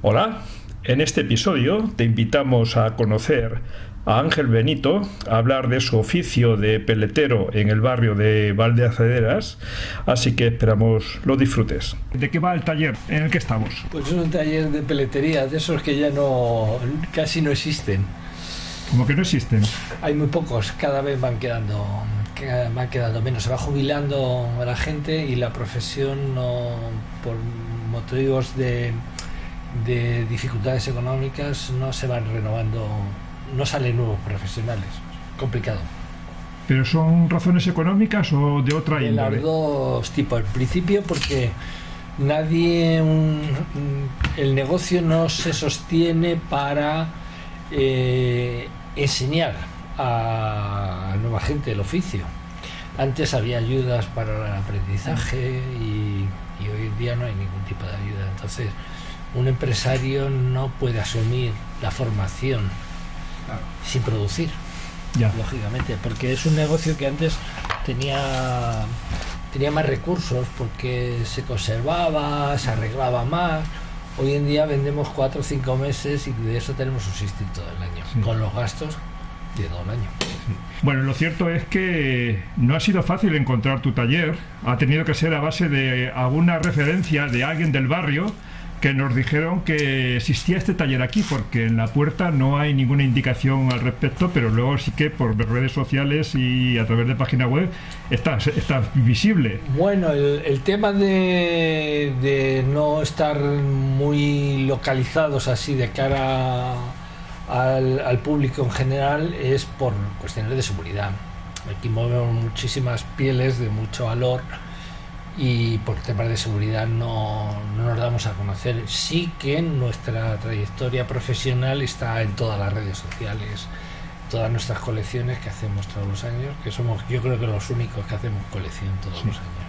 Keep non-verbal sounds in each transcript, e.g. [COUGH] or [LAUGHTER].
Hola, en este episodio te invitamos a conocer a Ángel Benito, a hablar de su oficio de peletero en el barrio de Valdeacederas, así que esperamos lo disfrutes. ¿De qué va el taller en el que estamos? Pues es un taller de peletería, de esos que ya no casi no existen. Como que no existen. Hay muy pocos, cada vez van quedando que van quedando menos, se va jubilando la gente y la profesión no por motivos de, de dificultades económicas no se van renovando, no salen nuevos profesionales. Complicado. ¿Pero son razones económicas o de otra De índole? los dos tipos. Al principio porque nadie, un- el negocio no se sostiene para eh, enseñar a nueva gente el oficio. Antes había ayudas para el aprendizaje y, y hoy en día no hay ningún tipo de ayuda. Entonces, un empresario no puede asumir la formación sin producir Ya. lógicamente, porque es un negocio que antes tenía tenía más recursos porque se conservaba, se arreglaba más. Hoy en día vendemos cuatro o cinco meses y de eso tenemos subsistir todo el año, Sí. con los gastos de todo el año. Bueno, lo cierto es que no ha sido fácil encontrar tu taller. Ha tenido que ser a base de alguna referencia de alguien del barrio que nos dijeron que existía este taller aquí, porque en la puerta no hay ninguna indicación al respecto, pero luego sí que por redes sociales y a través de página web está, está visible. Bueno, el, el tema de, de no estar muy localizados así de cara al, al público en general es por cuestiones de seguridad. Aquí movemos muchísimas pieles de mucho valor y por temas de seguridad no, no nos damos a conocer. Sí que nuestra trayectoria profesional está en todas las redes sociales, todas nuestras colecciones que hacemos todos los años, que somos yo creo que los únicos que hacemos colección todos los años.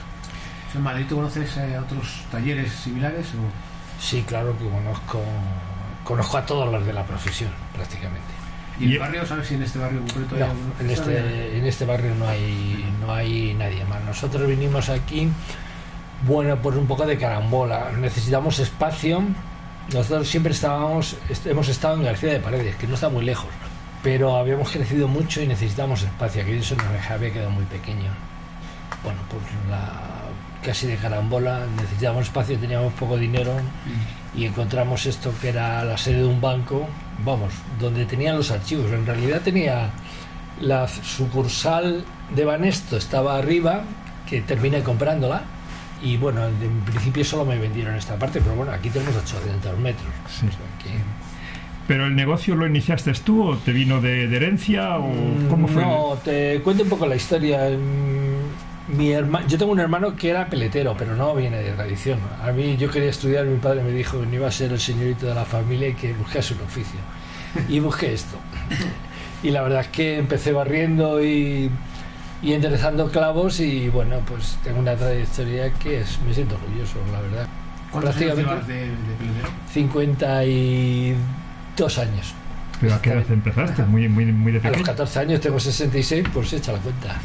¿En Madrid tú conoces eh, otros talleres similares? O... Sí, claro que conozco, conozco a todos los de la profesión prácticamente. ¿Y en Y- el barrio sabes si en este barrio concreto hay No, en este, en este barrio no hay, no hay nadie más. Nosotros vinimos aquí, bueno, por un poco de carambola. Necesitamos espacio. Nosotros siempre estábamos, est- hemos estado en García de Paredes, que no está muy lejos, pero habíamos crecido mucho y necesitamos espacio. Aquí eso nos había quedado muy pequeño. Bueno, pues la, casi de carambola, necesitábamos espacio, teníamos poco dinero y encontramos esto que era la sede de un banco, vamos, donde tenían los archivos. En realidad tenía la sucursal de Banesto, estaba arriba, que terminé comprándola. Y bueno, en principio solo me vendieron esta parte, pero bueno, aquí tenemos 800 metros. Sí. O sea que- ¿Pero el negocio lo iniciaste tú o te vino de, de herencia o cómo fue? Mm, No, te cuento un poco la historia. Mi herma- yo tengo un hermano que era peletero, pero no viene de tradición. A mí yo quería estudiar, mi padre me dijo que no iba a ser el señorito de la familia y que buscase un oficio. Y busqué esto. [LAUGHS] Y la verdad es que empecé barriendo y, y enderezando clavos y bueno, pues tengo una trayectoria que es, me siento orgulloso, la verdad. ¿Cuántos años prácticamente- de, de peletero? 52 años. ¿Pero a qué edad empezaste? Muy, muy, muy de A los pequeño. 14 años tengo 66, pues echa la cuenta.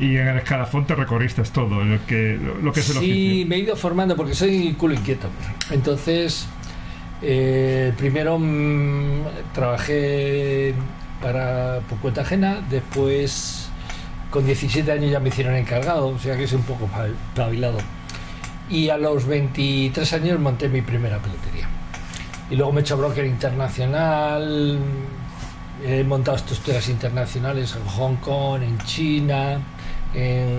Y en el escalafón te recorriste todo, lo que, lo que es el sí, oficio. me he ido formando porque soy culo inquieto. Entonces, eh, primero mm, trabajé para, por cuenta ajena, después con 17 años ya me hicieron encargado, o sea que soy un poco pa- pabilado. Y a los 23 años monté mi primera pelutería. Y luego me he hecho broker internacional, he montado estructuras internacionales en Hong Kong, en China, en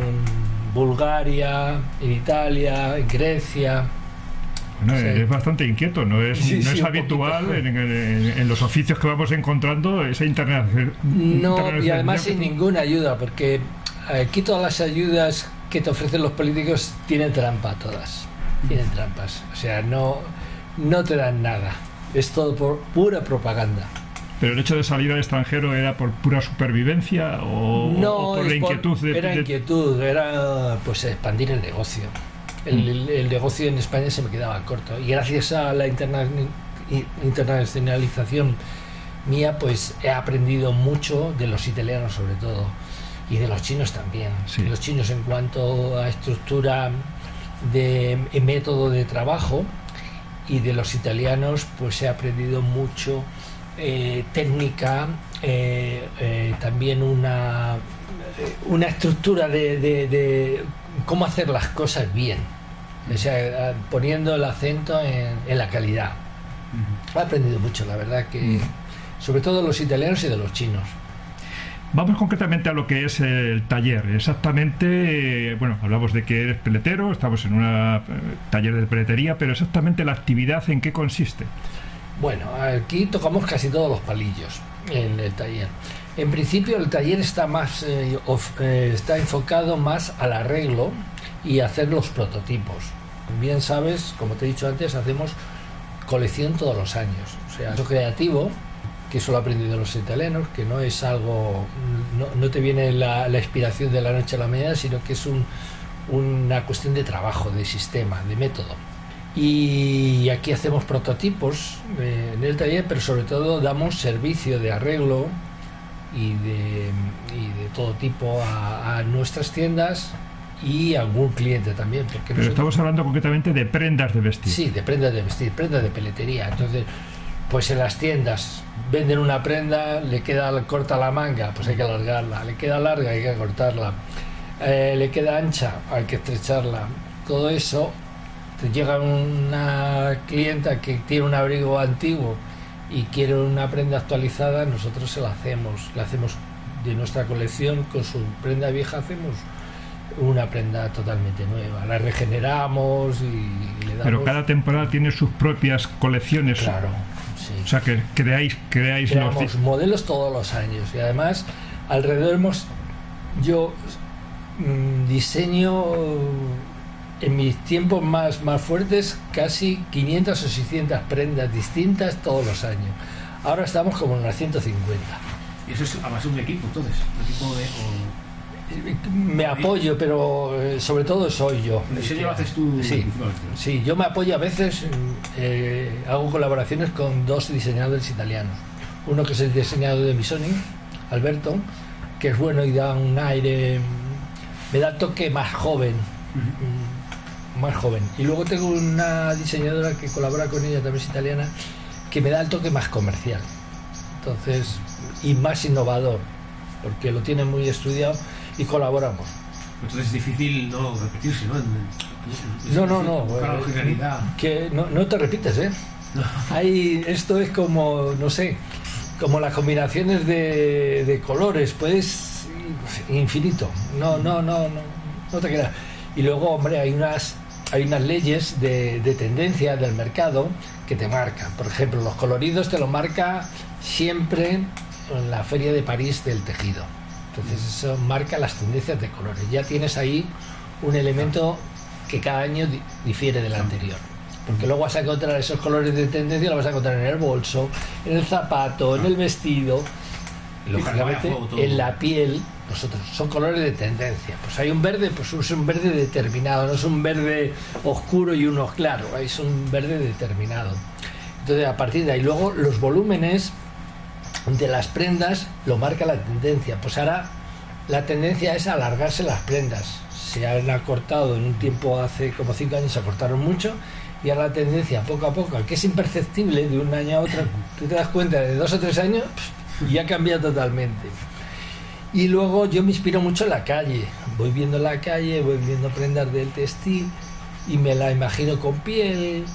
Bulgaria, en Italia, en Grecia. Sí. es bastante inquieto, no es, Sí, no sí, es un habitual en, en- en los oficios que vamos encontrando esa interna- No, y además sin ninguna ayuda, porque aquí todas las ayudas que te ofrecen los políticos tienen trampa, todas. Tienen trampas. O sea, no. no te dan nada. Es todo por pura propaganda. Pero el hecho de salir al extranjero era por pura supervivencia o, no, o por la inquietud de, era de- inquietud, era pues expandir el negocio. El, Mm. el- el negocio en España se me quedaba corto y gracias a la interna- internacionalización mía pues he aprendido mucho de los italianos sobre todo y de los chinos también. Sí. Los chinos en cuanto a estructura de en método de trabajo y de los italianos pues he aprendido mucho eh, técnica eh, eh, también una eh, una estructura de, de- de cómo hacer las cosas bien. O sea poniendo el acento en, en la calidad. He aprendido mucho la verdad que sobre todo de los italianos y de los chinos. Vamos concretamente a lo que es el taller. Exactamente, eh, bueno, hablamos de que eres peletero, estamos en un taller de peletería, pero exactamente la actividad en qué consiste. Bueno, aquí tocamos casi todos los palillos en el taller. En principio el taller está más eh, eh, está enfocado más al arreglo y hacer los prototipos. Bien sabes, como te he dicho antes, hacemos colección todos los años. O sea, eso creativo, que eso lo he aprendido los italianos, que no es algo, no, no te viene la, la inspiración de la noche a la mañana, sino que es un- una cuestión de trabajo, de sistema, de método. Y aquí hacemos prototipos eh, en el taller, pero sobre todo damos servicio de arreglo y de, y de todo tipo a, a nuestras tiendas y a algún cliente también. Porque Pero nosotros- estamos hablando concretamente de prendas de vestir. Sí, de prendas de vestir, prendas de peletería. Entonces, pues en las tiendas venden una prenda, le queda corta la manga, pues hay que alargarla. Le queda larga, hay que cortarla. Eh, le queda ancha, hay que estrecharla. Todo eso, llega una clienta que tiene un abrigo antiguo y quiere una prenda actualizada, nosotros se la hacemos. La hacemos de nuestra colección, con su prenda vieja hacemos una prenda totalmente nueva. La regeneramos y le damos... Pero cada temporada tiene sus propias colecciones. Claro, sí. O sea que creáis, creáis los Creamos modelos todos los años y además alrededor hemos yo mm, diseño en mis tiempos más, más fuertes casi 500 o 600 prendas distintas todos los años. Ahora estamos como en unas 150. Y eso es a base de un equipo, entonces. Un equipo de. o- Me apoyo, pero eh, sobre todo soy yo. el lo haces tú Sí. Sí, yo me apoyo a veces, eh, hago colaboraciones con dos diseñadores italianos. Uno que es el diseñador de Misoni, Alberto, que es bueno y da un aire, mm, me da toque más joven, mm, más joven. Y luego tengo una diseñadora que colabora con ella, también es italiana, que me da el toque más comercial. Entonces, y más innovador, porque lo tiene muy estudiado y colaboramos. Entonces es difícil no repetirse, ¿no? En- No, no, es no. eh. Que no, no te repites, ¿eh? Hay, esto es como, no sé, como las combinaciones de, de colores, pues infinito. No, no, no, no, no te quedas. Y luego, hombre, hay unas, hay unas leyes de, de tendencia del mercado que te marcan. Por ejemplo, los coloridos te lo marca siempre en la feria de París del tejido. Entonces eso marca las tendencias de colores. Ya tienes ahí un elemento que cada año di- difiere del anterior. Porque luego vas a encontrar esos colores de tendencia, lo vas a encontrar en el bolso, en el zapato, en el vestido, y lógicamente en la piel. Nosotros son colores de tendencia. Pues hay un verde, pues es un verde determinado, no es un verde oscuro y uno claro, es un verde determinado. Entonces a partir de ahí, luego los volúmenes de las prendas lo marca la tendencia. Pues ahora la tendencia es alargarse las prendas. Se han acortado en un tiempo, hace como cinco años se acortaron mucho y ahora la tendencia poco a poco, que es imperceptible de un año a otro, tú te das cuenta de dos o tres años y ha cambiado totalmente. Y luego yo me inspiro mucho en la calle. Voy viendo la calle, voy viendo prendas del textil y me la imagino con piel.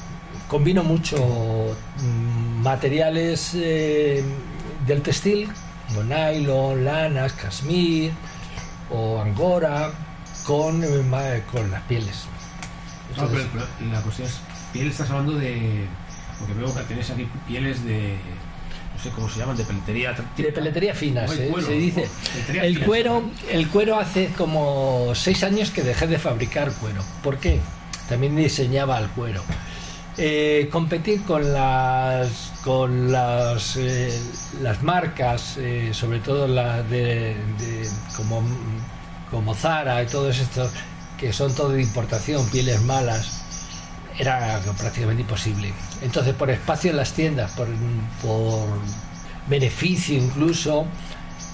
Combino mucho mm, materiales eh, del textil, como nylon, lanas, cashmere o angora, con, eh, con las pieles. No, pero, pero la cuestión es, piel estás hablando de... Porque veo que tienes aquí pieles de... No sé cómo se llaman, de peletería. de peletería fina, se, cuero, se dice. El cuero, el cuero hace como seis años que dejé de fabricar cuero. ¿Por qué? También diseñaba el cuero. eh, competir con las con las eh, las marcas eh, sobre todo las de, de- como como Zara y todos estos que son todo de importación pieles malas era prácticamente imposible entonces por espacio en las tiendas por, por beneficio incluso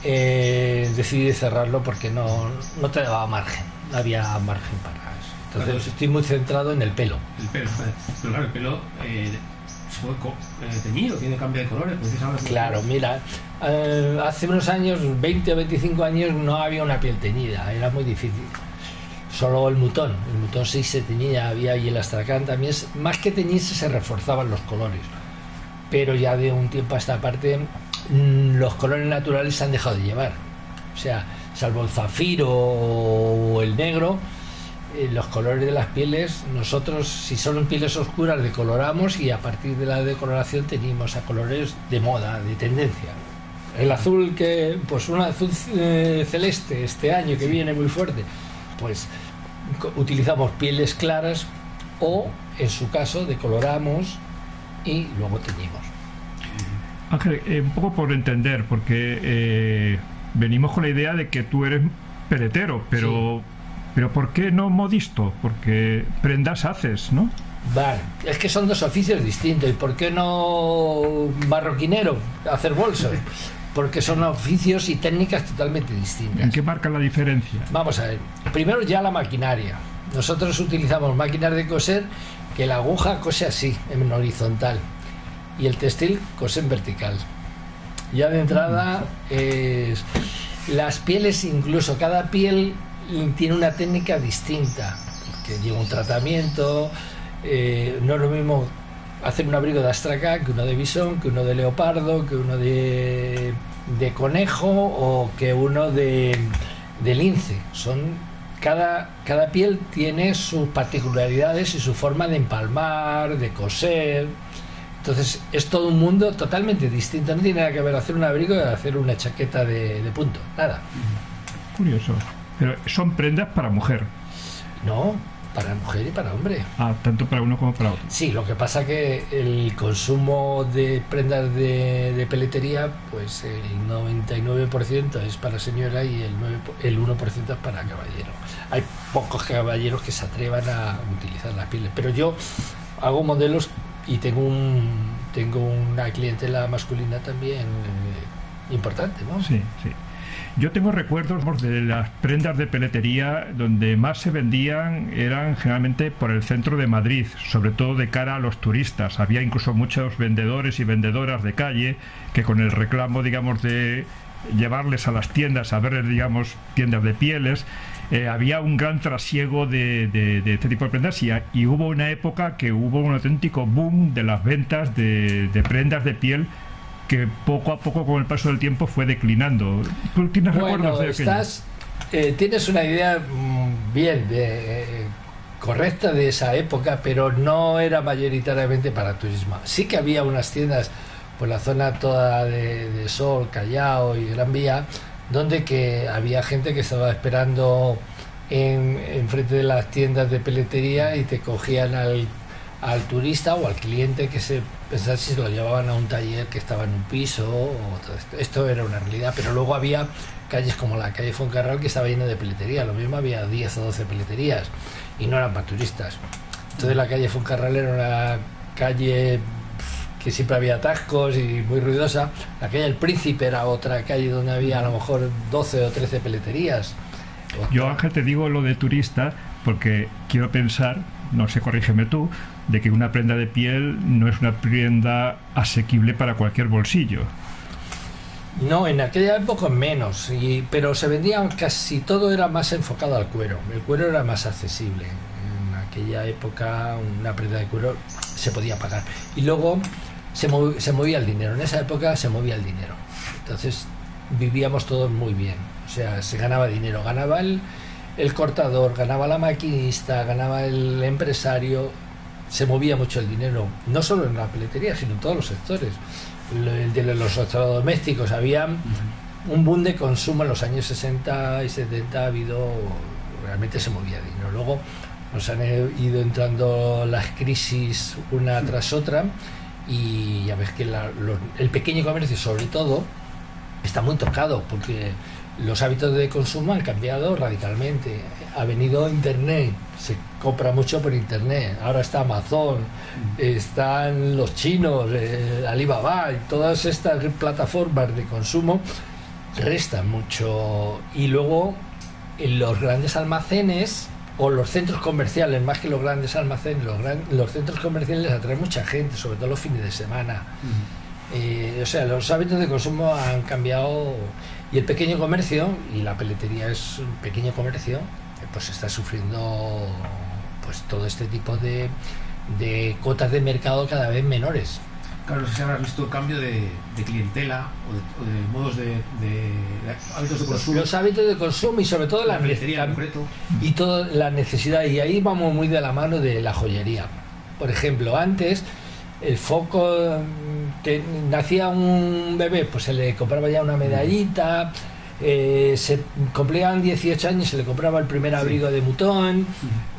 eh, decidí cerrarlo porque no, no te daba margen no había margen para eso entonces Claro. estoy muy centrado en el pelo El pelo. [LAUGHS] Pero claro, el pelo eh, eh, teñido, tiene cambio de colores. Pues Claro, mira, eh, hace unos años, 20 o 25 años, no había una piel teñida, era muy difícil. Solo el mutón, el mutón sí se teñía, había y el astracán también, más que teñirse se reforzaban los colores. Pero ya de un tiempo a esta parte, mm, los colores naturales se han dejado de llevar. O sea, salvo el zafiro o el negro, eh, los colores de las pieles, nosotros, si son pieles oscuras, decoloramos y a partir de la decoloración teníamos a colores de moda, de tendencia. El azul que, pues un azul eh, celeste este año que viene muy fuerte, pues utilizamos pieles claras o, en su caso, decoloramos y luego teñimos. Ángel, eh, un poco por entender, porque eh, venimos con la idea de que tú eres peletero, pero, pero ¿por qué no modisto? Porque prendas haces, ¿no? Vale, es que son dos oficios distintos. ¿Y por qué no marroquinero, hacer bolsos? [LAUGHS] Porque son oficios y técnicas totalmente distintas. ¿En qué marca la diferencia? Vamos a ver, primero ya la maquinaria. Nosotros utilizamos máquinas de coser que la aguja cose así, en horizontal, y el textil cose en vertical. Ya de entrada, las pieles, incluso cada piel tiene una técnica distinta, que lleva un tratamiento, eh, no es lo mismo hacer un abrigo de astracán que uno de bisón, que uno de leopardo, que uno de, de conejo o que uno de, de lince. Son cada, cada piel tiene sus particularidades y su forma de empalmar, de coser. Entonces es todo un mundo totalmente distinto. No tiene nada que ver hacer un abrigo y hacer una chaqueta de, de punto. Nada. Curioso. Pero son prendas para mujer, No, para mujer y para hombre. ah, tanto para uno como para otro. Sí, lo que pasa que el consumo de prendas de, de peletería, pues el 99% es para señora y el, 9 po- el 1% es para caballero. Hay pocos caballeros que se atrevan a utilizar las pieles, pero yo hago modelos y tengo un tengo una clientela masculina también eh, importante, ¿no? Sí, sí. Yo tengo recuerdos de las prendas de peletería donde más se vendían eran generalmente por el centro de Madrid, sobre todo de cara a los turistas. Había incluso muchos vendedores y vendedoras de calle que con el reclamo, digamos, de llevarles a las tiendas a ver, digamos, tiendas de pieles, eh, había un gran trasiego de, de- de este tipo de prendas y, y hubo una época que hubo un auténtico boom de las ventas de, de prendas de piel que poco a poco con el paso del tiempo fue declinando. ¿Tú tienes Bueno, recuerdos de aquello? estás, eh, tienes una idea mm, bien de, eh, correcta de esa época, pero no era mayoritariamente para turismo. Sí que había unas tiendas por la zona toda de, de Sol, Callao y Gran Vía, donde que había gente que estaba esperando en, en frente de las tiendas de peletería y te cogían al, al turista o al cliente que se pensaba si se lo llevaban a un taller que estaba en un piso o esto. Era una realidad, pero luego había calles como la calle Foncarral que estaba llena de peletería, lo mismo había 10 o 12 peleterías y no eran para turistas. Entonces la calle Foncarral era una calle que siempre había atascos y muy ruidosa. La calle El Príncipe era otra calle donde había a lo mejor 12 o 13 peleterías. Yo, Ángel, te digo lo de turista porque quiero pensar, no sé, corrígeme tú, de que una prenda de piel no es una prenda asequible para cualquier bolsillo. No, en aquella época menos, y, pero se vendía casi todo era más enfocado al cuero. El cuero era más accesible. En aquella época una prenda de cuero se podía pagar. Y luego se, movi- se movía el dinero. En esa época se movía el dinero. Entonces vivíamos todos muy bien. O sea, se ganaba dinero. Ganaba el, el cortador, ganaba la maquinista, ganaba el empresario. Se movía mucho el dinero, no solo en la peletería, sino en todos los sectores. El de los electrodomésticos, había un boom de consumo en los años 60 y 70 ha habido realmente se movía dinero luego nos han ido entrando las crisis una tras otra y ya ves que la- el pequeño comercio sobre todo está muy tocado porque los hábitos de consumo han cambiado radicalmente. Ha venido Internet, se compra mucho por Internet. Ahora está Amazon, están los chinos, eh, Alibaba y todas estas plataformas de consumo restan mucho. Y luego en los grandes almacenes o los centros comerciales, más que los grandes almacenes, los, gran- los centros comerciales atraen mucha gente, sobre todo los fines de semana. Eh, o sea, los hábitos de consumo han cambiado y el pequeño comercio, y la peletería es un pequeño comercio, eh, pues está sufriendo pues todo este tipo de, de cotas de mercado cada vez menores. Claro, no sé si habrás visto el cambio de, de clientela o de, o de modos de, hábitos de consumo. Los hábitos de consumo y sobre todo la, la peletería la- en concreto. y toda la necesidad y ahí vamos muy de la mano de la joyería por ejemplo antes el foco que nacía un bebé pues se le compraba ya una medallita eh, se cumplían 18 años se le compraba el primer abrigo de mutón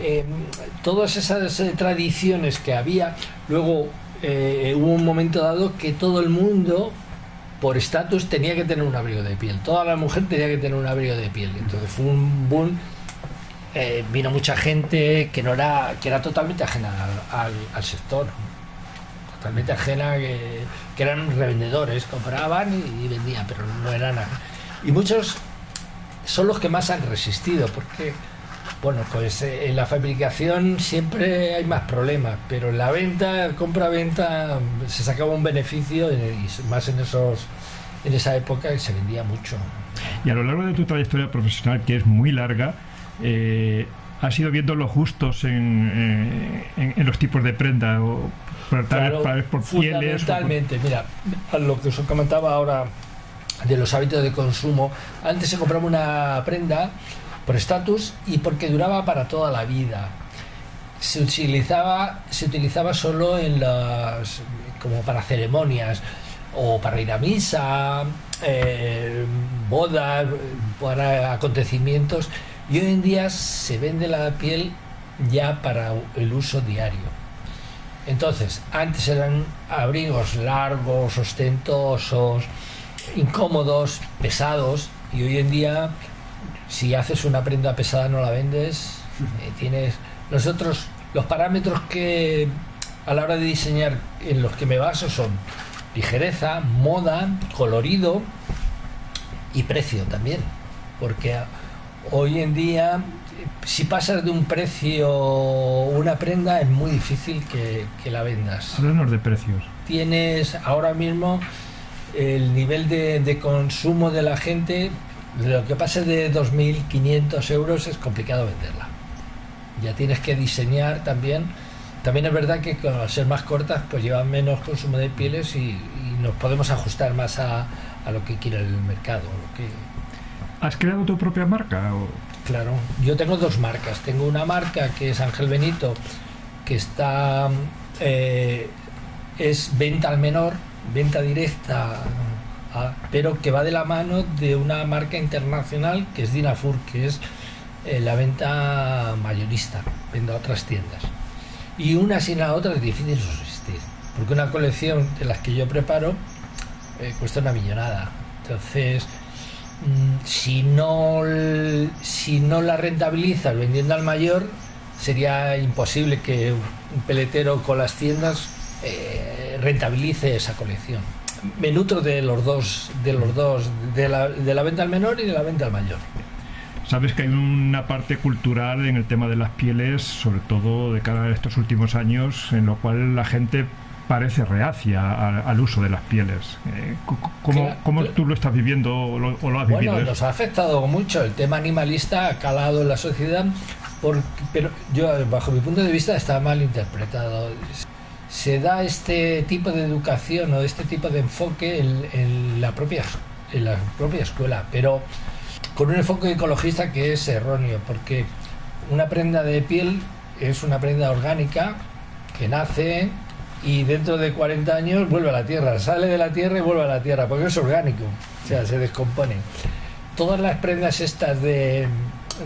eh, todas esas eh, tradiciones que había luego hubo un momento dado que todo el mundo por estatus tenía que tener un abrigo de piel. Toda la mujer tenía que tener un abrigo de piel. Entonces fue un boom. vino mucha gente que no era que era totalmente ajena al, al- al sector. Totalmente ajena, que, eran revendedores, compraban y, vendían, pero no eran. Y muchos son los que más han resistido, porque, bueno, pues eh, en la fabricación siempre hay más problemas, pero en la venta, compra-venta, se sacaba un beneficio y más en esos en esa época se vendía mucho. Y a lo largo de tu trayectoria profesional, que es muy larga, eh, has ido viendo los justos en, eh, en- en los tipos de prenda, o vez- Claro, por pieles. o por- fundamentalmente, mira, a lo que os comentaba ahora de los hábitos de consumo, antes se compraba una prenda por estatus y porque duraba para toda la vida. Se utilizaba, se utilizaba solo en las como para ceremonias o para ir a misa, eh, bodas, para acontecimientos y hoy en día se vende la piel ya para el uso diario. Entonces, antes eran abrigos largos, ostentosos, incómodos, pesados, y hoy en día, si haces una prenda pesada no la vendes, eh, tienes... Nosotros, los parámetros que a la hora de diseñar en los que me baso son ligereza, moda, colorido y precio también, porque hoy en día si pasas de un precio una prenda es muy difícil que, que la vendas. Háblanos de precios. Tienes ahora mismo el nivel de, de consumo de la gente, lo que pase de 2.500 euros es complicado venderla. Ya tienes que diseñar también. También es verdad que con- al ser más cortas pues llevan menos consumo de pieles y, y nos podemos ajustar más a, a lo que quiere el mercado. lo que, ¿Has creado tu propia marca? Claro, yo tengo dos marcas. Tengo una marca que es Ángel Benito, que está eh, es venta al menor, venta directa, pero que va de la mano de una marca internacional que es Dinafur, que es eh, la venta mayorista, vendo a otras tiendas. Y una sin la otra es difícil subsistir, porque una colección de las que yo preparo eh, cuesta una millonada. Entonces, si no, si no la rentabilizas vendiendo al mayor, sería imposible que un peletero con las tiendas eh, rentabilice esa colección. Me nutro de los dos, de los dos, de la, de la venta al menor y de la venta al mayor. Sabes que hay una parte cultural en el tema de las pieles, sobre todo de cara a estos últimos años, en lo cual la gente parece reacia al uso de las pieles. Eh, ¿Cómo, Claro, cómo tú lo estás viviendo o lo, o lo has vivido? Bueno, eso? nos ha afectado mucho. El tema animalista ha calado en la sociedad, porque, pero yo, bajo mi punto de vista, está mal interpretado. Se da este tipo de educación o este tipo de enfoque en, en la, propia, en la propia escuela, pero con un enfoque ecologista que es erróneo, porque una prenda de piel es una prenda orgánica que nace y dentro de 40 años vuelve a la tierra, sale de la tierra y vuelve a la tierra, porque es orgánico, o sea, se descompone. Todas las prendas estas de,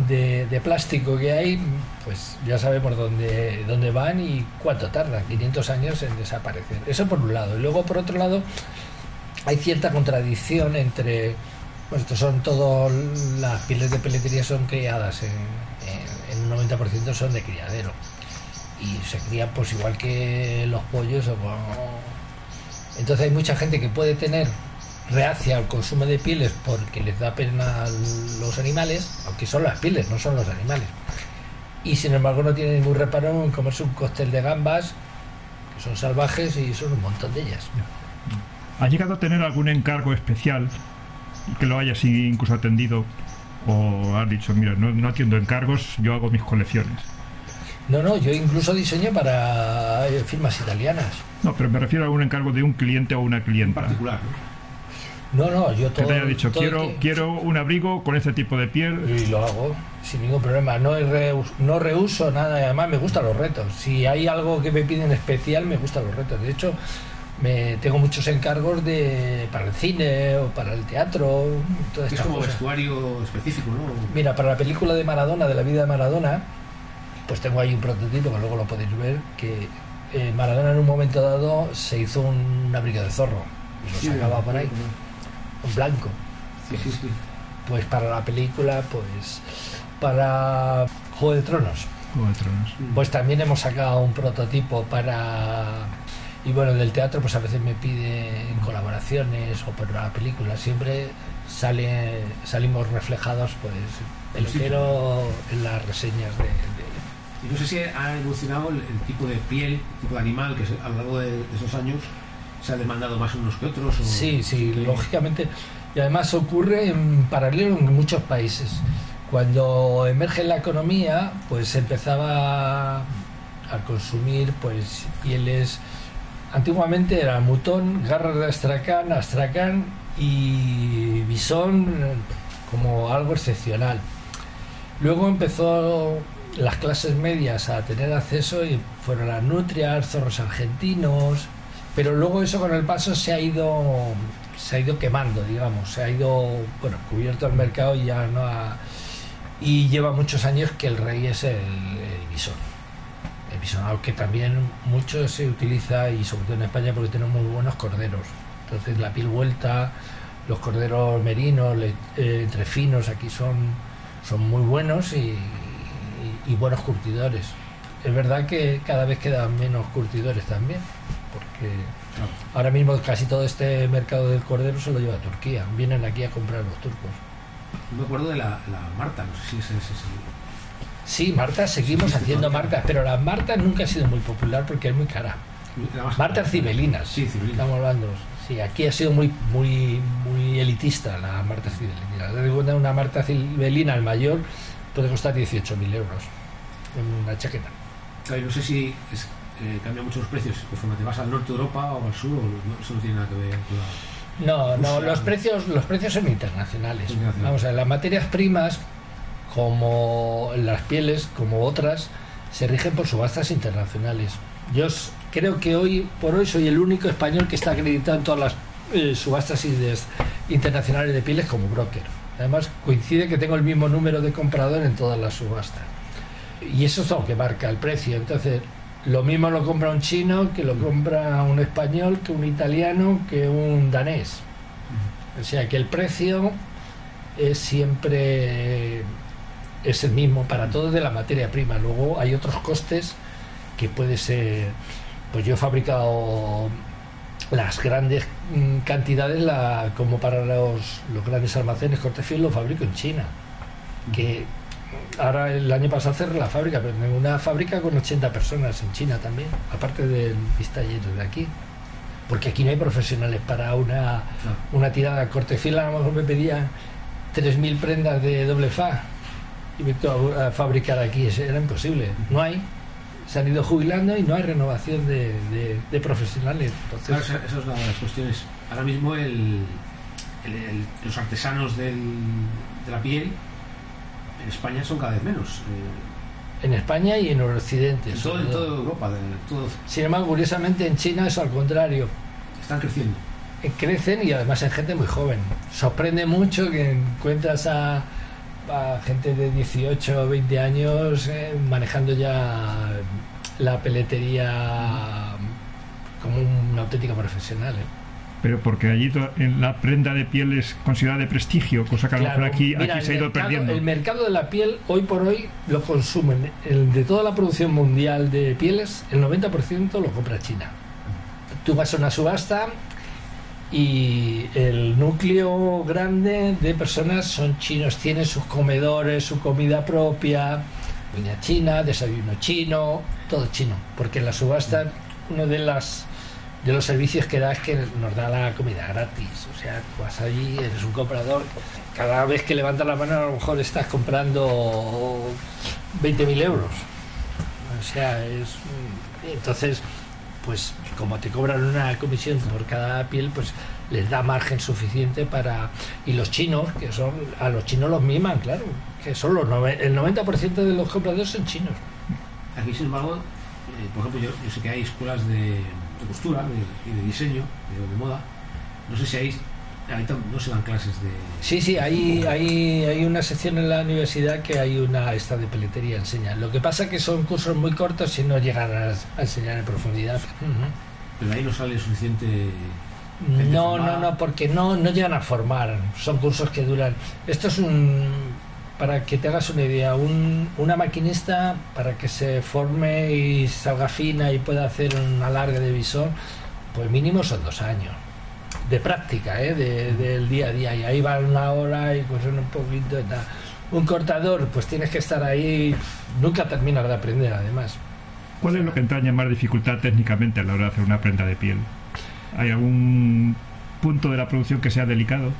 de, plástico que hay, pues ya sabemos dónde, dónde van y cuánto tardan, 500 años en desaparecer. Eso por un lado. Y luego por otro lado, hay cierta contradicción entre, pues estos son todos, las pieles de peletería son criadas, en, en, en un 90% son de criadero. Y se crían pues igual que los pollos Entonces hay mucha gente que puede tener reacia al consumo de pieles porque les da pena a los animales, aunque son las pieles, no son los animales. Y sin embargo no tienen ningún reparo en comerse un cóctel de gambas, que son salvajes y son un montón de ellas. ¿Ha llegado a tener algún encargo especial que lo hayas incluso atendido? ¿O has dicho, mira, no atiendo encargos, yo hago mis colecciones? No, no, yo incluso diseño para eh, firmas italianas. No, pero me refiero a un encargo de un cliente o una En clienta. particular. ¿no? No, yo Que todo. te haya dicho, quiero, que- quiero un abrigo con este tipo de piel. Y lo hago sin ningún problema. No, reus- no rehuso nada y además me gustan los retos. Si hay algo que me piden especial, me gustan los retos. De hecho, me tengo muchos encargos de para el cine o para el teatro. Es como vestuario específico, ¿no? Mira, para la película de Maradona, de la vida de Maradona, pues tengo ahí un prototipo que luego lo podéis ver, que eh, Maradona en un momento dado se hizo un abrigo de zorro y lo Sí, sacaba por ahí, un blanco. Sí, sí, sí. Pues para la película, pues para Juego de Tronos, Juego de Tronos. pues también hemos sacado un prototipo para... Y bueno, del teatro pues a veces me piden colaboraciones o para la película, siempre sale, salimos reflejados pues peluquero en las reseñas de, Y no sé si ha evolucionado el, el tipo de piel, el tipo de animal que a lo largo de, de esos años se ha demandado más unos que otros. O, Sí, sí, lógicamente. Y además ocurre en paralelo en muchos países. Cuando emerge la economía, pues se empezaba a consumir pues pieles. Antiguamente era mutón, garras de astracán, astracán y bisón como algo excepcional. Luego empezó las clases medias a tener acceso y fueron las nutrias, zorros argentinos, pero luego eso con el paso se ha ido se ha ido quemando, digamos, se ha ido, bueno, cubierto el mercado y ya no ha, y lleva muchos años que el rey es el, el bisón. El bisón, aunque también mucho se utiliza y sobre todo en España porque tenemos muy buenos corderos. Entonces la piel vuelta, los corderos merinos, le- eh, entre finos aquí son, son muy buenos y, y- y buenos curtidores. Es verdad que cada vez quedan menos curtidores también, porque ahora mismo casi todo este mercado del cordero se lo lleva a Turquía. Vienen aquí a comprar los turcos. Me acuerdo de la, la Marta, no sé si es ese. Sí, Marta, seguimos Sí, haciendo. Marta, pero la Marta nunca ha sido muy popular porque es muy cara. Marta Cibelinas. Sí, Cibelinas. Estamos hablando. Sí, aquí ha sido muy muy muy elitista la Marta Cibelina. Una Marta Cibelina al mayor puede costar 18.000 euros en una chaqueta. Claro, no sé si es, eh, cambia mucho los precios conforme te vas al norte de Europa o al sur, o no, eso no tiene nada que ver con la... No, no, Rusia. los precios, los precios son internacionales. Internacionales. Vamos a ver, las materias primas, como las pieles, como otras, se rigen por subastas internacionales. Yo creo que hoy por hoy soy el único español que está acreditado en todas las eh, subastas internacionales de pieles como broker. Además, coincide que tengo el mismo número de comprador en todas las subastas. Y eso es lo que marca el precio. Entonces, lo mismo lo compra un chino que lo compra un español, que un italiano, que un danés. O sea que el precio es siempre es el mismo para todo de la materia prima. Luego hay otros costes que puede ser, pues yo he fabricado las grandes mm, cantidades, la, como para los, los grandes almacenes cortefiel, lo fabrico en China. Que ahora el año pasado cerré la fábrica, pero tengo una fábrica con 80 personas en China también, aparte del mis talleres de aquí. Porque aquí no hay profesionales para una, Claro. una tirada cortefil, a lo mejor me pedían 3.000 prendas de doble fa y me a fabricar aquí, era imposible. No hay. Se han ido jubilando y no hay renovación de, de- de profesionales. Claro, Entonces, esa, esa es una de las cuestiones. Ahora mismo el, el- el- los artesanos del- de la piel en España son cada vez menos. eh, en España y en el occidente. en, todo, en toda Europa, de- todo, Sin embargo, curiosamente en China es al contrario. están creciendo. Eh, Crecen y además en gente muy joven. Sorprende mucho que encuentras a a gente de 18 o 20 años eh, manejando ya la peletería como un auténtico profesional. ¿eh? Pero porque allí en la prenda de piel es considerada de prestigio, cosa que a lo mejor aquí, mira, aquí se ha ido mercado- perdiendo. El mercado de la piel hoy por hoy lo consumen. El, de toda la producción mundial de pieles, el 90% lo compra China. Tú vas a una subasta y el núcleo grande de personas son chinos. Tienen sus comedores, su comida propia, china, desayuno chino, todo chino. Porque en la subasta uno de las de los servicios que da es que nos da la comida gratis. O sea, vas allí, eres un comprador. Cada vez que levantas la mano, a lo mejor estás comprando 20.000 euros. O sea, es. Entonces, pues como te cobran una comisión por cada piel, pues les da margen suficiente para. Y los chinos, que son. A los chinos los miman, claro. Que son los. El 90% de los compradores son chinos. Aquí, sin embargo, eh, por ejemplo, yo, yo sé que hay escuelas de, de costura y de diseño, de, de moda. No sé si hay, ahí tam- no se dan clases de... Sí, sí, hay, hay, hay una sección en la universidad que hay una esta de peletería enseña. Lo que pasa que son cursos muy cortos y no llegan a, a enseñar en profundidad. Pero ahí no sale suficiente... No, no, no, porque no, no llegan a formar. Son cursos que duran. Esto es un. Para que te hagas una idea, un, una maquinista para que se forme y salga fina y pueda hacer un alargue de visor, pues mínimo son dos años. De práctica, ¿eh? de- del día a día. Y ahí van una hora y pues un poquito tal. Un cortador, pues tienes que estar ahí. Nunca terminas de aprender, además. ¿Cuál es lo que entraña más dificultad técnicamente a la hora de hacer una prenda de piel? ¿Hay algún punto de la producción que sea delicado?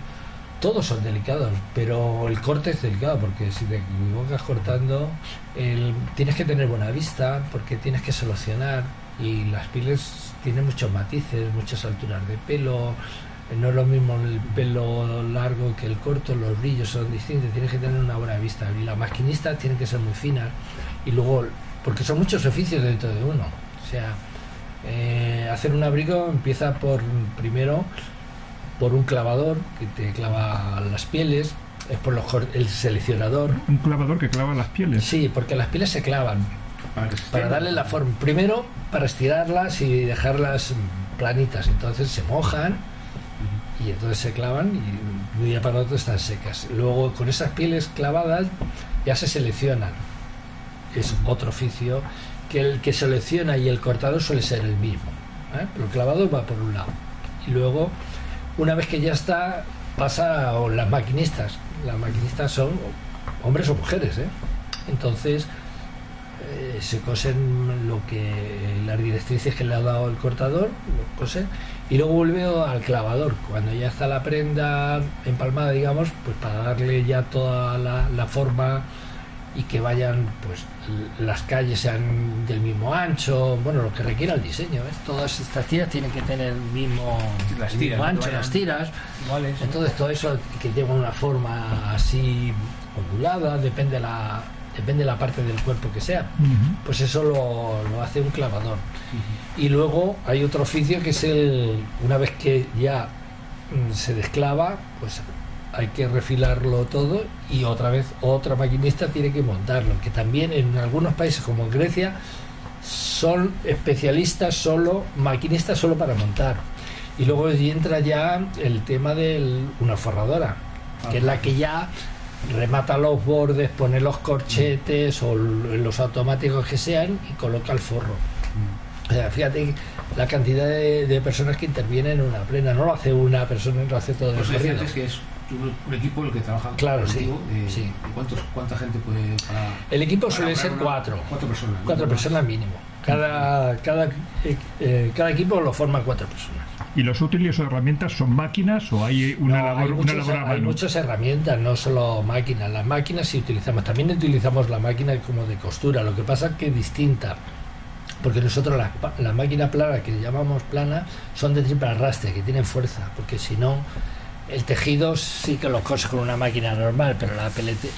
Todos son delicados, pero el corte es delicado porque si te equivocas cortando, el- tienes que tener buena vista porque tienes que solucionar y las pieles tienen muchos matices, muchas alturas de pelo. No es lo mismo el pelo largo que el corto, los brillos son distintos, tienes que tener una buena vista. Y las maquinistas tienen que ser muy finas y luego, porque son muchos oficios dentro de uno. O sea, eh, hacer un abrigo empieza por primero por un clavador que te clava las pieles, es por los el seleccionador. Un clavador que clava las pieles. Sí, porque las pieles se clavan Para, para darle la forma. Primero, para estirarlas y dejarlas planitas, entonces se mojan y entonces se clavan y de un día para otro están secas. Luego, con esas pieles clavadas ya se seleccionan. Es otro oficio que el que selecciona y el cortador suele ser el mismo. ¿eh? Pero el clavado va por un lado. Y luego, una vez que ya está, pasa a las maquinistas. Las maquinistas son hombres o mujeres. ¿eh? Entonces, eh, se cosen lo que las directrices que le ha dado el cortador, lo cosen, y luego vuelve al clavador. Cuando ya está la prenda empalmada, digamos, pues para darle ya toda la, la forma y que vayan, pues las calles sean del mismo ancho, bueno, lo que requiera el diseño. ¿ves? Todas estas tiras tienen que tener el mismo, Las el mismo tiras, que ancho, las tiras. iguales. Entonces todo eso que tenga una forma así ondulada, depende la, depende la parte del cuerpo que sea. Pues eso lo, lo hace un clavador. Y luego hay otro oficio que es el, una vez que ya mm, se desclava, pues hay que refilarlo todo y otra vez otra maquinista tiene que montarlo, que también en algunos países como en Grecia son especialistas solo, maquinistas solo para montar. Y luego entra ya el tema de una forradora, que es la que ya remata los bordes, pone los corchetes o los automáticos que sean y coloca el forro. O sea, fíjate la cantidad de, de personas que intervienen en una prenda. No lo hace una persona, lo hace todo el Pues corrido. que es un, equipo el que trabaja Claro, sí, cuántos, ¿Cuánta gente puede para, El equipo para suele ser una- cuatro. Cuatro personas. Cuatro personas mínimo. Cada, cada, eh, eh, cada equipo lo forman cuatro personas. ¿Y los útiles o herramientas son máquinas o hay una No, labor, hay, una muchas, labor a hay mano? muchas herramientas, no solo máquinas. Las máquinas sí utilizamos. También utilizamos la máquina como de costura. Lo que pasa es que distinta. Porque nosotros la, pa- la máquina plana, que llamamos plana, son de triple arrastre, que tienen fuerza. Porque si no, el tejido sí que lo cose con una máquina normal, pero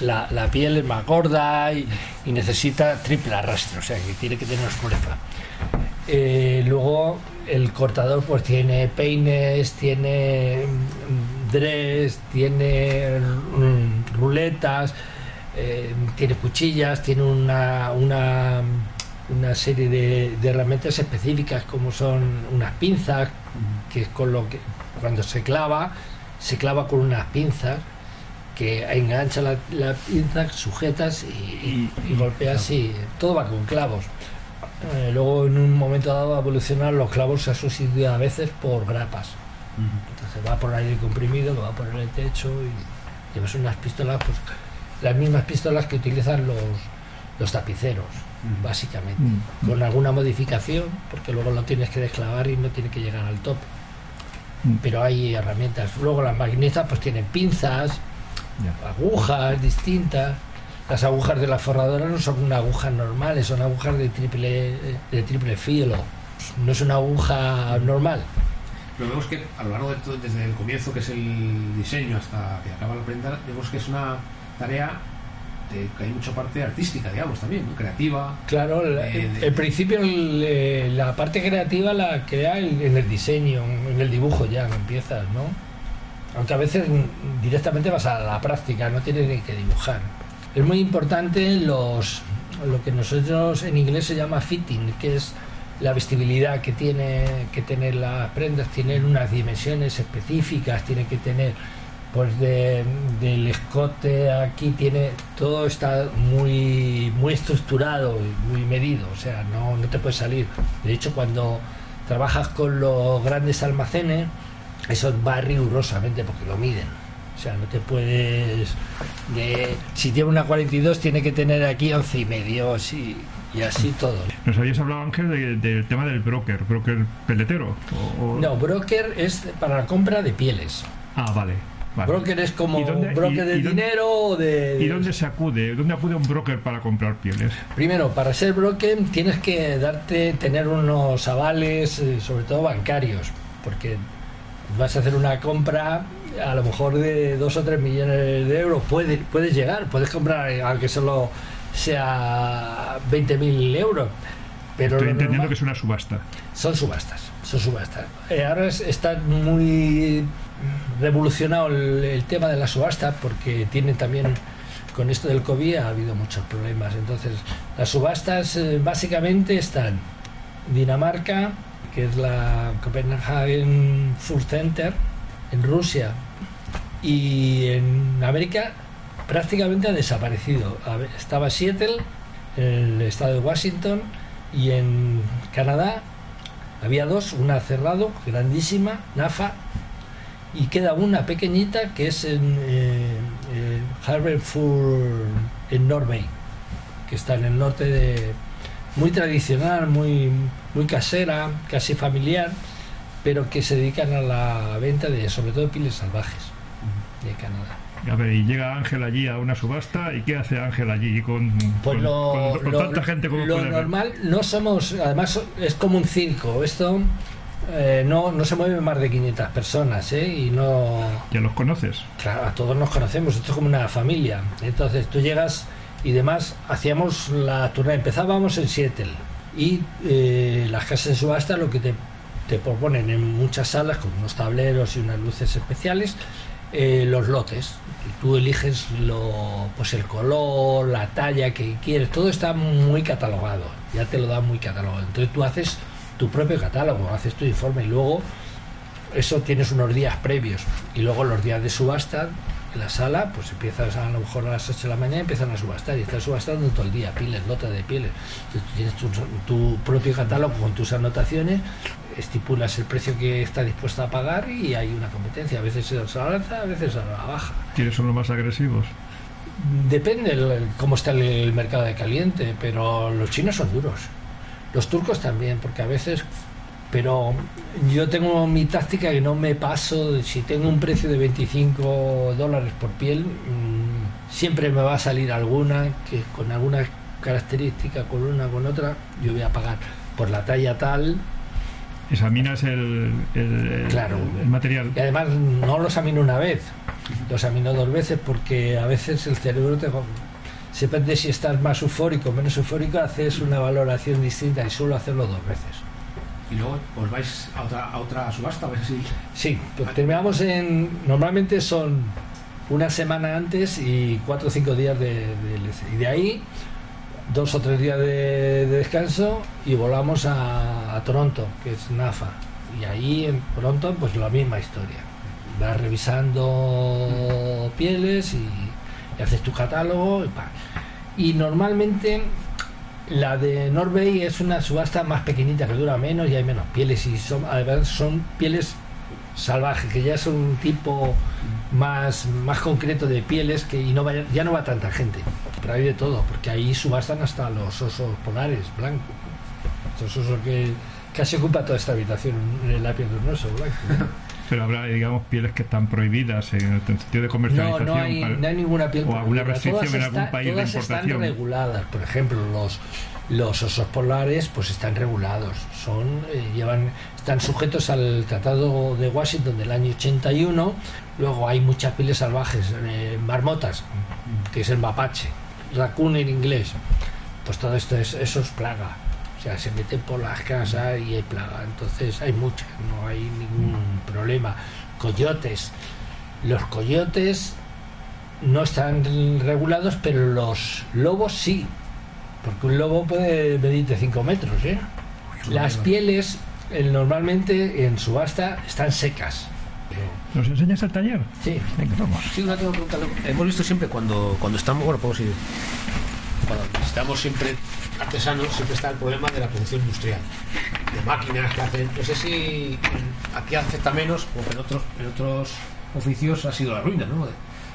la, piel es más gorda y, necesita triple arrastre. O sea, que tiene que tener fuerza. Eh, luego el cortador pues tiene peines, tiene mm, dress, tiene mm, ruletas, eh, tiene cuchillas, tiene una, una, una serie de, de herramientas específicas como son unas pinzas, que es con lo que cuando se clava, se clava con unas pinzas que engancha la, la pinza, sujetas y, y- y golpeas y todo va con clavos. Eh, luego en un momento dado a evolucionar los clavos se han sustituido a veces por grapas. Entonces va por aire comprimido, lo va a poner en el techo y llevas unas pistolas, pues las mismas pistolas que utilizan los, los tapiceros, básicamente. Con alguna modificación, porque luego lo tienes que desclavar y no tiene que llegar al top. Mm. Pero hay herramientas. Luego las maquinitas pues tienen pinzas, agujas distintas. Las agujas de la forradora no son agujas normales, son agujas de triple, de triple filo. No es una aguja normal. Pero vemos que a lo largo de todo, desde el comienzo, que es el diseño, hasta que acaba la prenda, vemos que es una tarea que hay mucha parte artística, digamos, también, ¿no? creativa. Claro, la- Eh, en principio el, eh, la parte creativa la crea el- en el diseño, en el dibujo ya que empiezas, ¿no? Aunque a veces mm, directamente vas a la práctica, no tienes ni que dibujar. Es muy importante los lo que nosotros en inglés se llama fitting, que es la vestibilidad que tiene que tener las prendas, tienen unas dimensiones específicas, tiene que tener pues de, del escote aquí tiene todo está muy muy estructurado y muy medido o sea no, no te puedes salir de hecho cuando trabajas con los grandes almacenes eso va rigurosamente porque lo miden o sea no te puedes de, si tiene una 42 tiene que tener aquí 11 y medio así, y así todo Nos habías hablado, Ángel, de- del tema del broker, broker peletero. o- o- no broker es para la compra de pieles Ah, vale. Vale. broker es como ¿Y dónde- broker de y dinero o de ¿Y dónde se acude? ¿Dónde acude un broker para comprar pieles? Primero, para ser broker tienes que darte, tener unos avales, eh, sobre todo bancarios, porque vas a hacer una compra a lo mejor de 2 o 3 millones de euros, puede, puedes llegar, puedes comprar, eh, aunque solo sea 20.000 euros. Pero Estoy entendiendo normal- que es una subasta. son subastas, son subastas. Eh, ahora es- está muy revolucionado el, tema de la subasta porque tienen también, con esto del COVID ha habido muchos problemas. Entonces, las subastas eh, básicamente están Dinamarca, que es la Copenhagen Food Center, en Rusia y en América prácticamente ha desaparecido. Estaba Seattle, el estado de Washington, y en Canadá había dos, una cerrado, grandísima, NAFA, y queda una pequeñita que es en eh, eh, Harvard en Norway, que está en el norte de... muy tradicional, muy, muy casera, casi familiar, pero que se dedican a la venta de sobre todo pieles salvajes de Canadá. A ver, y llega Ángel allí a una subasta, ¿y qué hace Ángel allí con, Pues con, lo, con- con lo- tanta gente como lo normal, no somos, además es como un circo, esto eh, no, no se mueve más de 500 personas, ¿eh? Y no, Ya los conoces. claro, a todos nos conocemos, esto es como una familia. Entonces tú llegas y demás, hacíamos la turna, empezábamos en Seattle y eh, las casas de subasta lo que te, te proponen en muchas salas con unos tableros y unas luces especiales eh, los lotes y tú eliges lo, pues el color, la talla que quieres, todo está muy catalogado, ya te lo dan muy catalogado. Entonces tú haces tu propio catálogo, haces tu informe y luego eso tienes unos días previos y luego los días de subasta en la sala, pues empiezas a, lo mejor a las 8 de la mañana empiezan a subastar y estás subastando todo el día, pieles, lotes de pieles. Entonces, tienes tu, tu propio catálogo con tus anotaciones, estipulas el precio que está dispuesta a pagar y hay una competencia. A veces la alza, a veces a la baja. ¿Quiénes son los más agresivos? Depende el- cómo está el, el mercado de caliente, pero los chinos son duros. Los turcos también, porque a veces... Pero yo tengo mi táctica que no me paso, si tengo un precio de 25 dólares por piel, mm, siempre me va a salir alguna que con alguna característica, con una, con otra, yo voy a pagar por la talla tal, Examinas el, el, Claro. el material. Y además no los examino una vez, los examino dos veces porque a veces el cerebro te... Depende si estás más eufórico o menos eufórico, haces una valoración distinta y suelo hacerlo dos veces. Y luego os vais a otra, a otra subasta, si. Sí, pues terminamos en... Normalmente son una semana antes y cuatro o cinco días de, de- y de ahí dos o tres días de, de descanso y volamos a, a Toronto, que es NAFA. Y ahí en Toronto, pues la misma historia. Vas revisando pieles y, y haces tu catálogo. Y, pa. y normalmente la de Norway es una subasta más pequeñita que dura menos y hay menos pieles y son además son pieles salvajes que ya es un tipo más más concreto de pieles que y no vaya- ya no va tanta gente pero hay de todo porque ahí subastan hasta los osos polares blancos estos osos que casi ocupa toda esta habitación la piel de un blanco [LAUGHS] Pero habrá, digamos, pieles que están prohibidas en el sentido de no, comercialización. no hay, para- no hay ninguna piel o alguna prohibida. restricción Todas en algún están- país de importación. están reguladas. Por ejemplo, los los osos polares pues están regulados. Son eh, llevan están sujetos al Tratado de Washington del año 81. Luego hay muchas pieles salvajes, eh, marmotas, que es el mapache, raccoon en inglés. Pues todo esto es eso es plaga. O sea, se meten por las casas y hay plaga. Entonces hay muchas, no hay ningún problema. Coyotes. Los coyotes no están regulados, pero los lobos sí. Porque un lobo puede medirte 5 metros. ¿eh? Las pieles eh, normalmente en subasta están secas. ¿Nos enseñas el taller? Sí. Venga, vamos. Sí, una tengo que preguntarle. Hemos visto siempre cuando, cuando estamos, bueno, podemos ir. Cuando estamos siempre artesanos, siempre está el problema de la producción industrial. De máquinas que hacen. No sé si aquí afecta menos, porque en otros, en otros oficios ha sido la ruina, ¿no?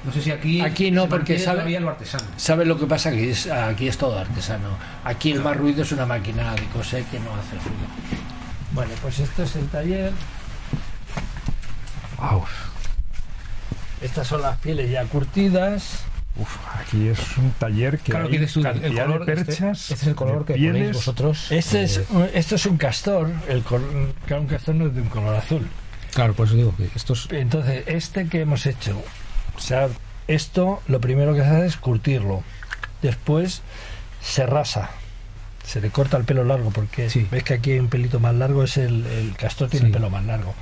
No sé si aquí. Aquí no, porque sabe- lo artesano. ¿Sabes lo que pasa? Que es, aquí es todo artesano. Aquí el más ruido es una máquina de coser que no hace ruido. Bueno, pues esto es el taller. Estas son las pieles ya curtidas. Uf, aquí es un taller que Claro, hay que tú, el cantidad color, de este- perchas, este, es el color que ponéis vosotros. Este eh, es, esto es un castor. El col- claro, un castor no es de un color azul. Claro, por eso digo que estos. Entonces, este que hemos hecho, o sea, esto lo primero que se hace es curtirlo. Después se rasa. Se le corta el pelo largo porque Sí. ves que aquí hay un pelito más largo, es el, el castor tiene Sí. el pelo más largo.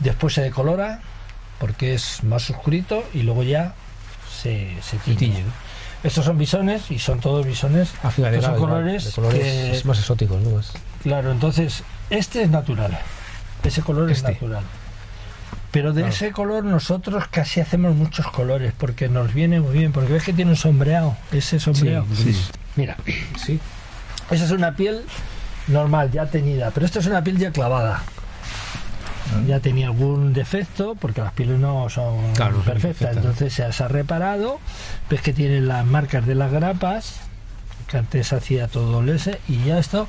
Después se decolora porque es más oscurito y luego ya se, se tiñe. tiñe, ¿no? Estos son bisones y son todos bisones. Ah, fíjate, Estos son claro, colores de colores que- es más exóticos, ¿no? Claro, entonces, este es natural. Ese color Este. es natural. Pero de Claro. ese color nosotros casi hacemos muchos colores porque nos viene muy bien. Porque ves que tiene un sombreado. Ese sombreado. Sí. Mira, Sí. esa es una piel normal, ya teñida. Pero esta es una piel ya clavada. Ya tenía algún defecto porque las pieles no son Claro, no son perfectas. Entonces se ha reparado. Ves que tiene las marcas de las grapas. Que antes hacía todo el ese. Y ya esto.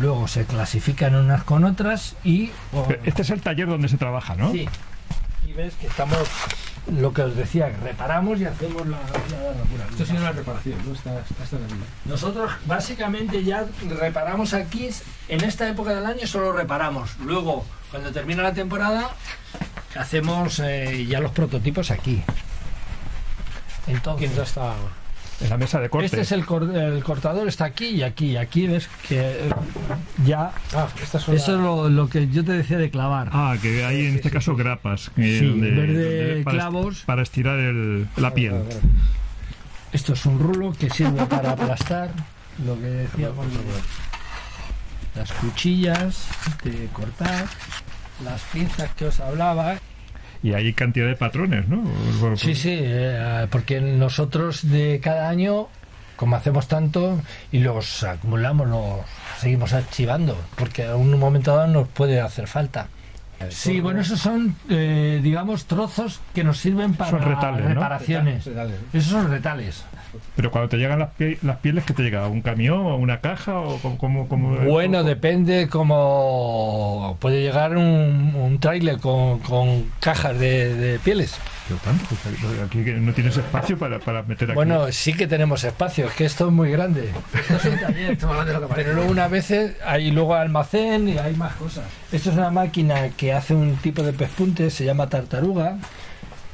Luego se clasifican unas con otras y Este es el taller donde se trabaja, ¿no? Sí. Y ves que estamos, lo que os decía, reparamos y hacemos la, la. Esto una reparación, ¿no? Esta, esta también. Nosotros básicamente ya reparamos aquí, en esta época del año solo reparamos. Luego, cuando termina la temporada, hacemos eh, ya los prototipos aquí. Entonces, ¿Quién está? En la mesa de corte. este es el, cor- el cortador, está aquí y aquí. Y aquí ves que eh, ya... Ah, estas son. Eso es lo, lo que yo te decía de clavar. Ah, que hay en este caso grapas. eh, Sí, en vez de para, clavos. para estirar el- la piel. Esto es un rulo que sirve para aplastar lo que decíamos de las cuchillas de cortar, las pinzas que os hablaba. Y hay cantidad de patrones, ¿no? Bueno, Sí, sí, eh, porque nosotros de cada año, como hacemos tanto y los acumulamos, los seguimos archivando, porque a un momento dado nos puede hacer falta. Sí, bueno, esos son, eh, digamos, trozos que nos sirven para Son retales, ¿no? reparaciones. Esos son retales. Pero cuando te llegan las, pie- las pieles, ¿qué te llega? ¿Un camión o una caja? o cómo, cómo- cómo- Bueno, depende como puede llegar un, un tráiler con, con cajas de, de pieles. Pero tanto, aquí no tienes espacio para, para meter aquí. Bueno, sí que tenemos espacio, es que esto es muy grande. Esto es un taller, pero luego una vez hay luego almacén y hay más cosas. Esto es una máquina que hace un tipo de pespunte, se llama tartaruga.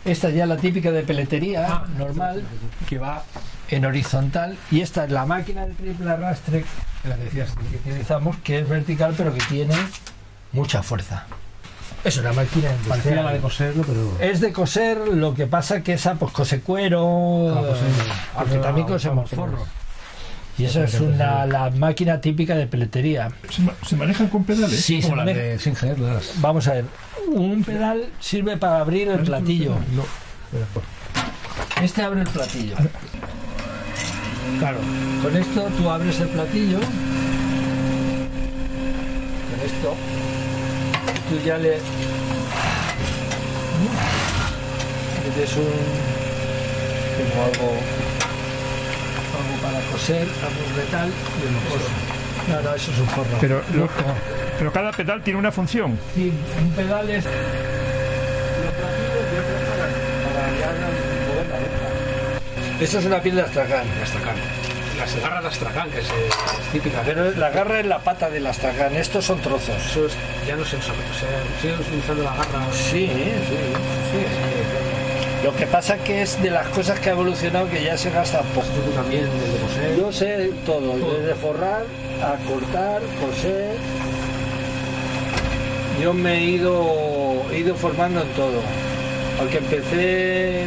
Esta ya es la típica de peletería normal, que va en horizontal. Y esta es la máquina de triple arrastre La que decías. que utilizamos, que es vertical pero que tiene mucha fuerza. Es una máquina Parecía la de industrial. coser, ¿no? Pero. Es de coser, lo que pasa que esa pues cose cuero, Ah, pues eh, aunque Ah, también ah, cosemos ah, forro. Y eso es una la máquina típica de peletería. ¿Se, ma- se manejan con pedales? Sí, Como de. Vamos a ver, un pedal sirve para abrir el platillo. No. Este abre el platillo. Claro, con esto tú abres el platillo. Con esto tú ya le metes un como algo para coser, metal y lo coso. No, no, eso es un forro. Pero, lo- pero cada pedal tiene una función. Sí, un pedal es otro para, para ya mover la aguja. Esto es una piel de astracán. De Astracán. Las garras de Astracán, que es, eh, es típica. Pero la garra es la pata del astracán, estos son trozos. Eso es- ya no se usa, o sea, siguen utilizando la garra. Sí, sí, sí, sí. Lo que pasa que es de las cosas que ha evolucionado que ya se gasta poco. Tú también, desde coser. Yo sé todo, Todo. desde forrar a cortar, coser. Yo me he ido, he ido formando en todo. Aunque empecé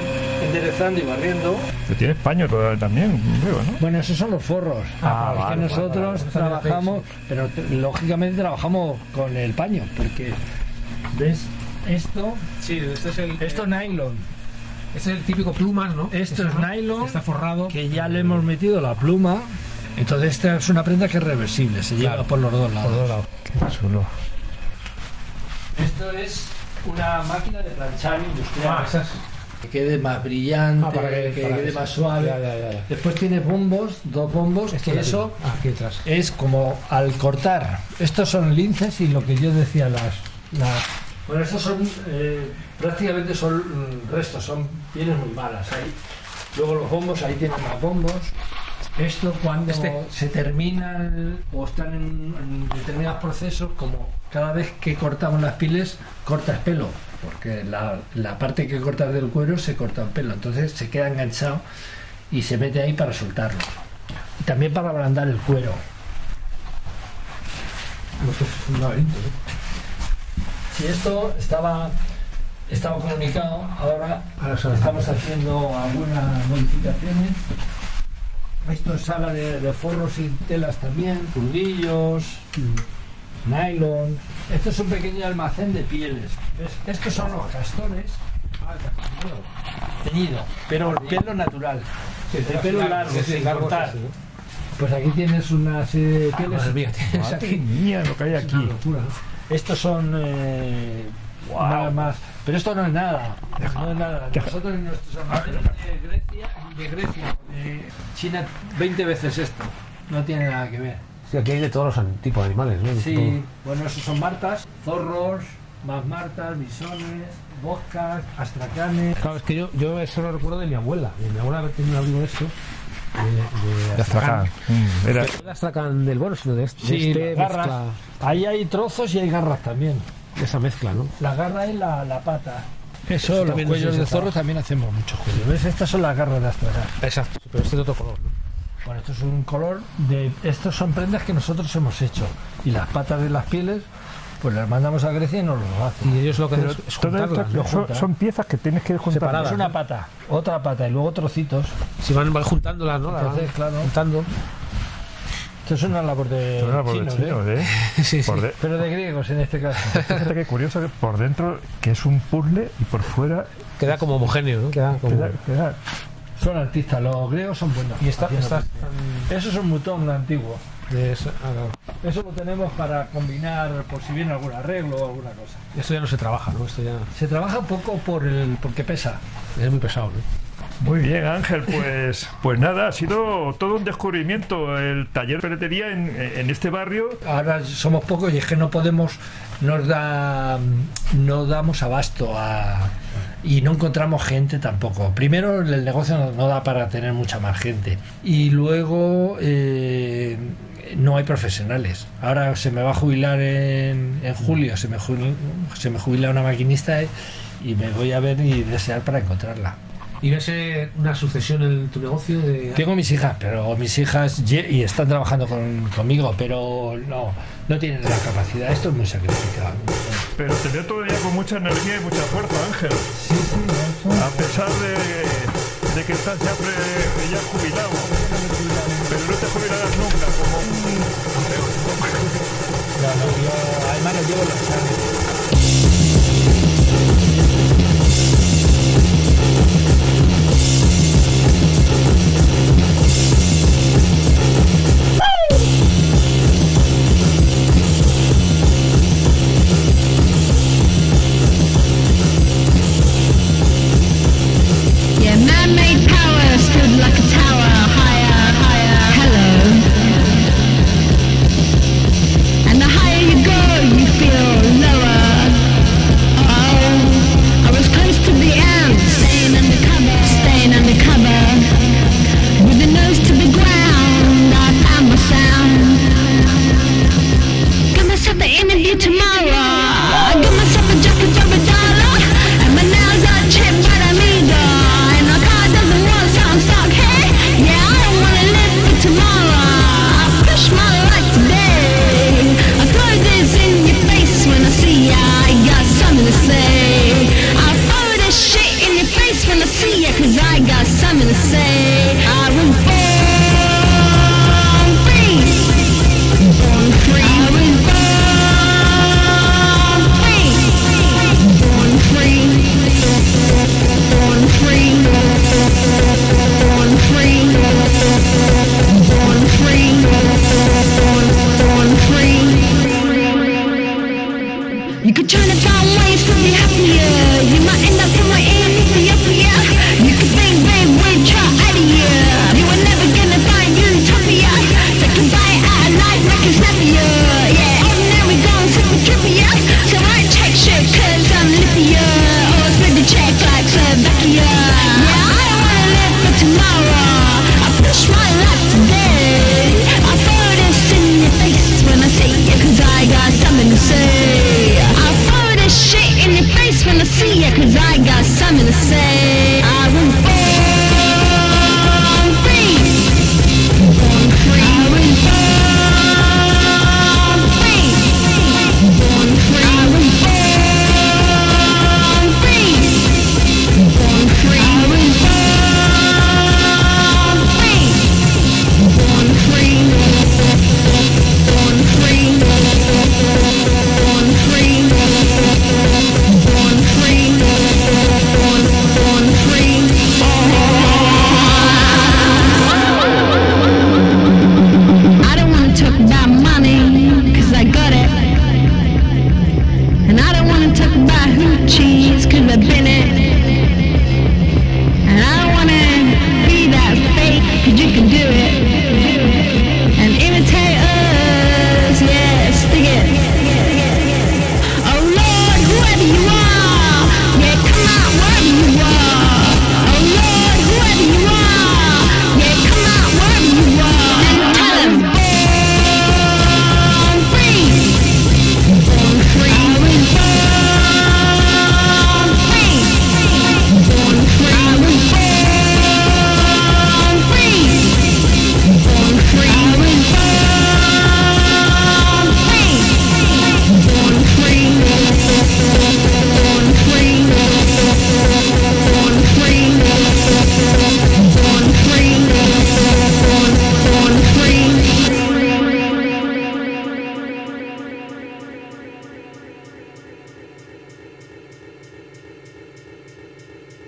enderezando y barriendo. Pero tiene paño todavía también. Bueno, esos son los forros. Ah, es vale, que nosotros vale, vale. trabajamos, pero lógicamente trabajamos con el paño, porque ¿ves? Esto, Sí, este es el. esto es nylon, es el típico plumas, ¿no? Esto es llama, nylon, Está forrado. que ya le hemos metido la pluma. Entonces esta es una prenda que es reversible, se lleva Claro. por los dos Por lados. dos lados. Qué chulo. Esto es una máquina de planchar industrial. Ah. Que quede más brillante, Ah, para que, que para quede que más suave. Ya, ya, ya. Después tiene bombos, dos bombos, Esto que es eso Ah, es como al cortar. Estos son linces y lo que yo decía, las. las bueno, estos son eh, prácticamente son mm, restos, son pieles muy malas. Ahí. Luego los bombos, ahí tienen más bombos. Esto cuando Este. se terminan o están en, en determinados procesos, como cada vez que cortamos las pieles, cortas pelo, porque la, la parte que cortas del cuero se corta en pelo, entonces se queda enganchado y se mete ahí para soltarlo. Y también para ablandar el cuero. Esto es un laberinto, ¿eh? Si esto estaba, estaba comunicado, ahora estamos haciendo algunas modificaciones. Esto es sala de, de forros y telas también, crudillos, nylon. Esto es un pequeño almacén de pieles. Estos son los castores teñido, pero el pelo natural. Sí, el pelo largo, largo, sí, sin cortar. sí. Pues aquí tienes una serie de pieles. [LAUGHS] Madre mía, tienes aquí. mía, lo que hay Es aquí. una locura, ¿no? Estos son eh, nada más. Pero esto no es nada. No es nada. Nosotros en nuestros almacenes de Grecia, de Grecia, de China, 20 veces esto. No tiene nada que ver. Sí, aquí hay de todos los tipos de animales, ¿no? Sí, bueno, esos son martas, zorros, más martas, bisones, boscas, astracanes. Claro, es que yo, yo eso lo recuerdo de mi abuela. Mi abuela tenido un abrigo de esto. De, de, De Astracán. Mm, era- No de Astracán del bueno, sino de este, de Sí, este las garras. mezcla, Ahí hay trozos y hay garras también. de esa mezcla, ¿no? La garra es la, la pata. Eso, los también cuellos es de zorro trabajo. también hacemos muchos cuellos. ¿Ves? Estas son las garras de astracán. Exacto. Pero este de otro color, ¿no? Bueno, esto es un color de... Estos son prendas que nosotros hemos hecho. Y las patas de las pieles, pues las mandamos a Grecia y nos lo hacen. Y ellos lo que hacen es todo esto juntarlas, ¿no? son, son piezas que tienes que juntar. Separadas. Es una pata, otra pata y luego trocitos. Si van, van juntándolas, ¿no? Entonces, claro. Juntando. Esto es una labor de chinos, de chinos, ¿eh? ¿eh? [LAUGHS] Sí, sí. De- Pero de griegos en este caso. [LAUGHS] Fíjate qué curioso que por dentro que es un puzzle y por fuera Queda como homogéneo, ¿no? Queda como... queda- queda- Son artistas, los griegos son buenos. Y esta pintura. Eso es un mutón antiguo. De ah. Eso lo tenemos para combinar por si viene algún arreglo o alguna cosa. Esto ya no se trabaja, ¿no? Esto ya Se trabaja poco por el porque pesa. es muy pesado, ¿no? Muy bien, Ángel, pues, pues nada, ha sido todo un descubrimiento el taller de peletería en, en este barrio. Ahora somos pocos y es que no podemos, nos da, no damos abasto a, y no encontramos gente tampoco. Primero, el negocio no, no da para tener mucha más gente y luego eh, no hay profesionales. Ahora se me va a jubilar en, en julio, se me, jubila, se me jubila una maquinista y me voy a ver y desear para encontrarla. ¿Y ves una sucesión en tu negocio? De... Tengo mis hijas, pero mis hijas y están trabajando con, conmigo, pero no, no tienen la capacidad. Esto es muy sacrificado. Pero te veo todavía con mucha energía y mucha fuerza, Ángel. Sí, sí, eso. A pesar de, de que estás ya, pre, ya jubilado no te spoilerás nunca como un teórico. No, no, llevo. [LAUGHS] tomorrow.